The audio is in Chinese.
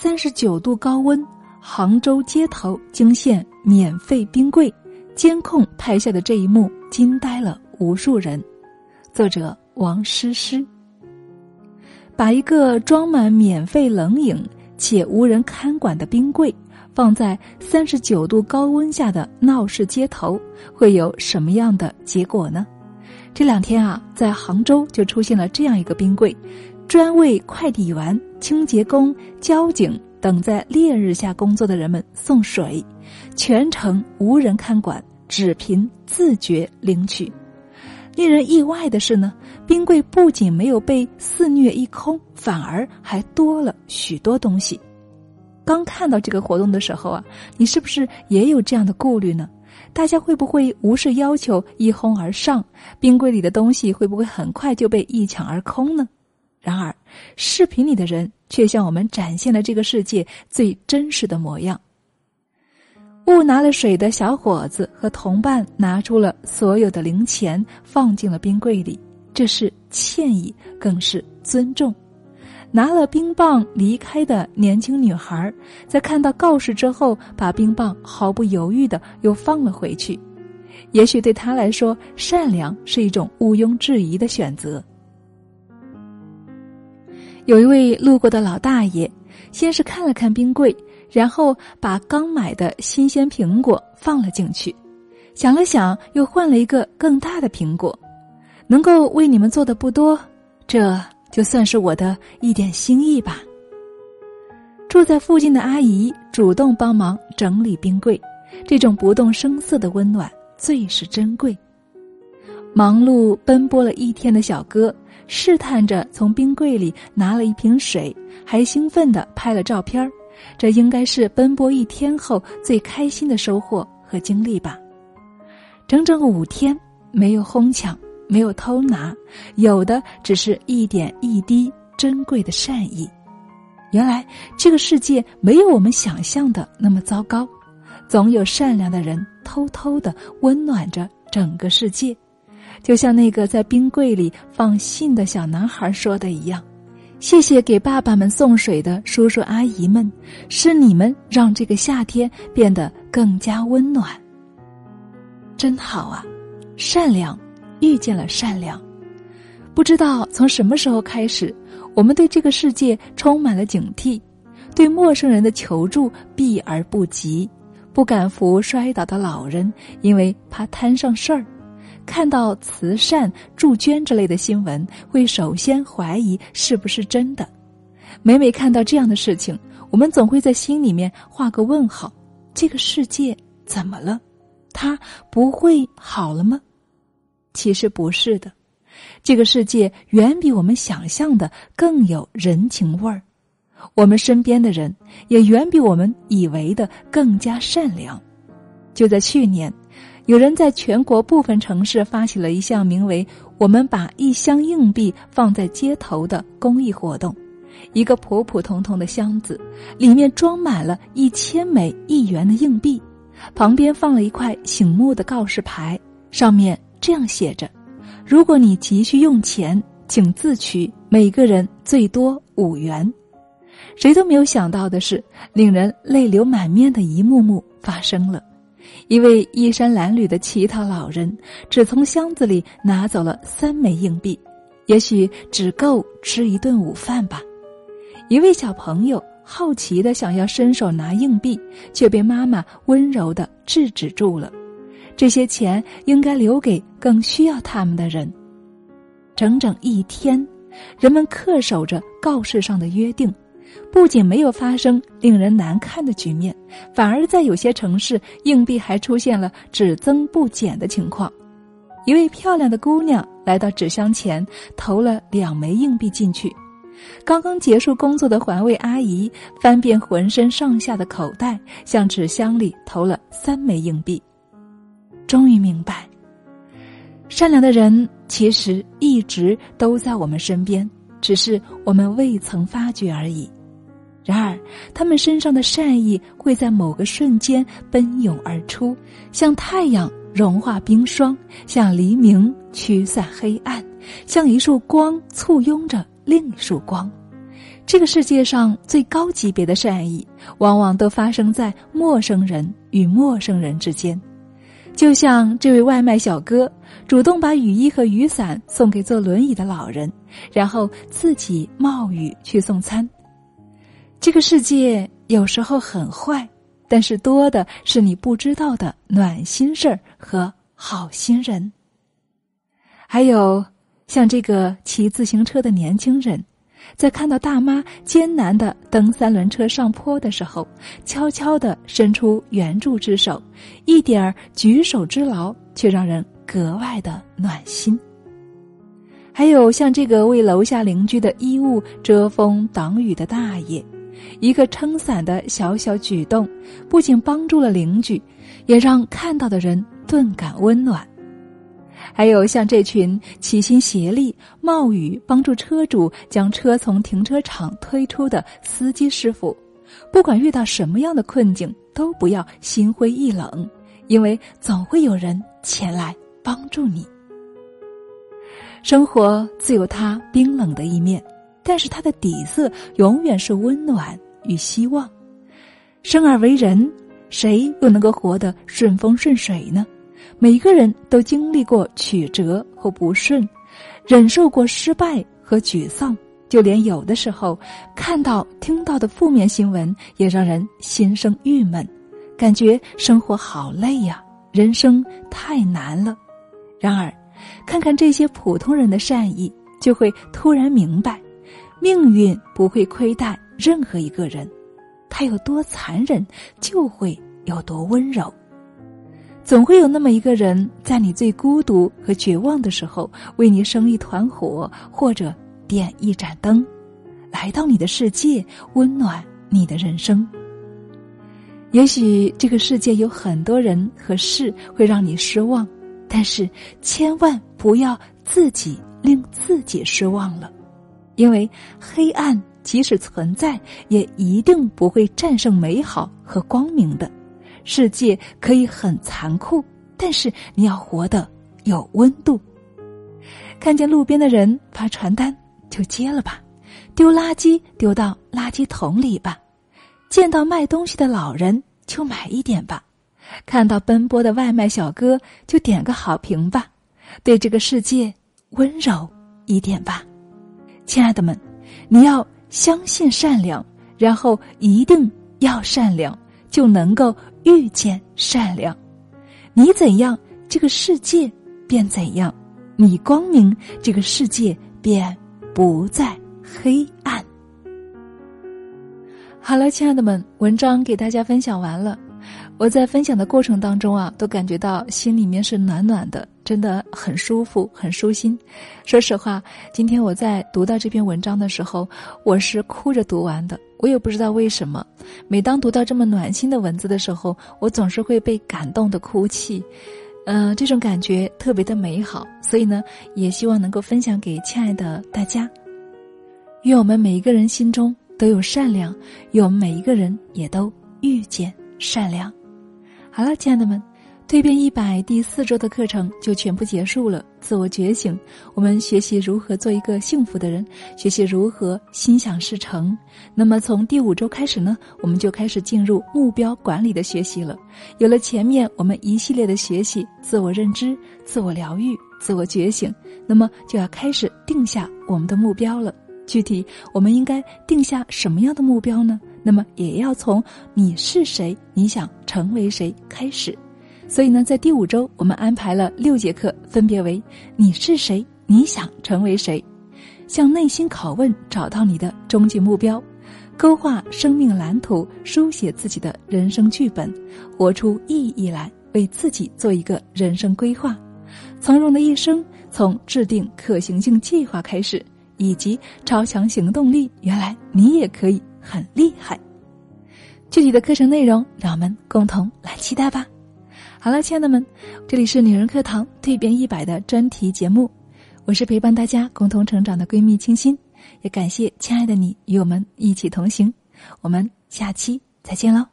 三十九度高温，杭州街头惊现免费冰柜，监控拍下的这一幕惊呆了无数人。作者王诗诗。把一个装满免费冷饮且无人看管的冰柜放在三十九度高温下的闹市街头，会有什么样的结果呢？这两天啊，在杭州就出现了这样一个冰柜，专为快递员、清洁工、交警等在烈日下工作的人们送水，全程无人看管，只凭自觉领取。令人意外的是呢，冰柜不仅没有被肆虐一空，反而还多了许多东西。刚看到这个活动的时候啊，你是不是也有这样的顾虑呢？大家会不会无视要求一哄而上？冰柜里的东西会不会很快就被一抢而空呢？然而，视频里的人却向我们展现了这个世界最真实的模样。误拿了水的小伙子和同伴拿出了所有的零钱，放进了冰柜里，这是歉意，更是尊重。拿了冰棒离开的年轻女孩，在看到告示之后，把冰棒毫不犹豫的又放了回去。也许对她来说，善良是一种毋庸置疑的选择。有一位路过的老大爷，先是看了看冰柜，然后把刚买的新鲜苹果放了进去，想了想，又换了一个更大的苹果。能够为你们做的不多，这。就算是我的一点心意吧。住在附近的阿姨主动帮忙整理冰柜，这种不动声色的温暖最是珍贵。忙碌奔波了一天的小哥试探着从冰柜里拿了一瓶水，还兴奋地拍了照片儿这应该是奔波一天后最开心的收获和经历吧。整整五天没有哄抢。没有偷拿，有的只是一点一滴珍贵的善意。原来这个世界没有我们想象的那么糟糕，总有善良的人偷偷的温暖着整个世界。就像那个在冰柜里放信的小男孩说的一样：“谢谢给爸爸们送水的叔叔阿姨们，是你们让这个夏天变得更加温暖。”真好啊，善良。遇见了善良，不知道从什么时候开始，我们对这个世界充满了警惕，对陌生人的求助避而不及，不敢扶摔倒的老人，因为怕摊上事儿；看到慈善助捐之类的新闻，会首先怀疑是不是真的。每每看到这样的事情，我们总会在心里面画个问号：这个世界怎么了？它不会好了吗？其实不是的，这个世界远比我们想象的更有人情味儿，我们身边的人也远比我们以为的更加善良。就在去年，有人在全国部分城市发起了一项名为“我们把一箱硬币放在街头”的公益活动。一个普普通通的箱子，里面装满了一千枚一元的硬币，旁边放了一块醒目的告示牌，上面。这样写着：“如果你急需用钱，请自取，每个人最多五元。”谁都没有想到的是，令人泪流满面的一幕幕发生了。一位衣衫褴褛的乞讨老人只从箱子里拿走了三枚硬币，也许只够吃一顿午饭吧。一位小朋友好奇的想要伸手拿硬币，却被妈妈温柔的制止住了。这些钱应该留给更需要他们的人。整整一天，人们恪守着告示上的约定，不仅没有发生令人难看的局面，反而在有些城市，硬币还出现了只增不减的情况。一位漂亮的姑娘来到纸箱前，投了两枚硬币进去。刚刚结束工作的环卫阿姨翻遍浑身上下的口袋，向纸箱里投了三枚硬币。终于明白，善良的人其实一直都在我们身边，只是我们未曾发觉而已。然而，他们身上的善意会在某个瞬间奔涌而出，像太阳融化冰霜，像黎明驱散黑暗，像一束光簇拥着另一束光。这个世界上最高级别的善意，往往都发生在陌生人与陌生人之间。就像这位外卖小哥主动把雨衣和雨伞送给坐轮椅的老人，然后自己冒雨去送餐。这个世界有时候很坏，但是多的是你不知道的暖心事儿和好心人。还有像这个骑自行车的年轻人。在看到大妈艰难的蹬三轮车上坡的时候，悄悄的伸出援助之手，一点儿举手之劳，却让人格外的暖心。还有像这个为楼下邻居的衣物遮风挡雨的大爷，一个撑伞的小小举动，不仅帮助了邻居，也让看到的人顿感温暖。还有像这群齐心协力、冒雨帮助车主将车从停车场推出的司机师傅，不管遇到什么样的困境，都不要心灰意冷，因为总会有人前来帮助你。生活自有它冰冷的一面，但是它的底色永远是温暖与希望。生而为人，谁又能够活得顺风顺水呢？每个人都经历过曲折和不顺，忍受过失败和沮丧，就连有的时候看到、听到的负面新闻，也让人心生郁闷，感觉生活好累呀，人生太难了。然而，看看这些普通人的善意，就会突然明白，命运不会亏待任何一个人，他有多残忍，就会有多温柔。总会有那么一个人，在你最孤独和绝望的时候，为你生一团火，或者点一盏灯，来到你的世界，温暖你的人生。也许这个世界有很多人和事会让你失望，但是千万不要自己令自己失望了，因为黑暗即使存在，也一定不会战胜美好和光明的。世界可以很残酷，但是你要活得有温度。看见路边的人发传单，就接了吧；丢垃圾丢到垃圾桶里吧；见到卖东西的老人，就买一点吧；看到奔波的外卖小哥，就点个好评吧。对这个世界温柔一点吧，亲爱的们，你要相信善良，然后一定要善良，就能够。遇见善良，你怎样，这个世界便怎样；你光明，这个世界便不再黑暗。好了，亲爱的们，文章给大家分享完了。我在分享的过程当中啊，都感觉到心里面是暖暖的，真的很舒服，很舒心。说实话，今天我在读到这篇文章的时候，我是哭着读完的。我也不知道为什么，每当读到这么暖心的文字的时候，我总是会被感动的哭泣，嗯，这种感觉特别的美好。所以呢，也希望能够分享给亲爱的大家。愿我们每一个人心中都有善良，愿我们每一个人也都遇见善良。好了，亲爱的们。蜕变一百第四周的课程就全部结束了。自我觉醒，我们学习如何做一个幸福的人，学习如何心想事成。那么从第五周开始呢，我们就开始进入目标管理的学习了。有了前面我们一系列的学习，自我认知、自我疗愈、自我觉醒，那么就要开始定下我们的目标了。具体我们应该定下什么样的目标呢？那么也要从你是谁，你想成为谁开始。所以呢，在第五周，我们安排了六节课，分别为：你是谁？你想成为谁？向内心拷问，找到你的终极目标；勾画生命蓝图，书写自己的人生剧本；活出意义来，为自己做一个人生规划；从容的一生，从制定可行性计划开始；以及超强行动力，原来你也可以很厉害。具体的课程内容，让我们共同来期待吧。好了，亲爱的们，这里是女人课堂蜕变一百的专题节目，我是陪伴大家共同成长的闺蜜清新，也感谢亲爱的你与我们一起同行，我们下期再见喽。